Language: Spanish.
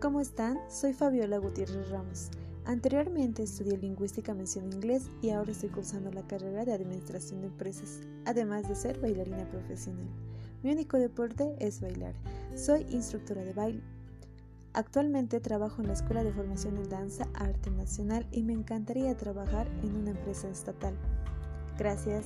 ¿cómo están? Soy Fabiola Gutiérrez Ramos. Anteriormente estudié lingüística mención inglés y ahora estoy cursando la carrera de administración de empresas, además de ser bailarina profesional. Mi único deporte es bailar. Soy instructora de baile. Actualmente trabajo en la Escuela de Formación en Danza Arte Nacional y me encantaría trabajar en una empresa estatal. Gracias.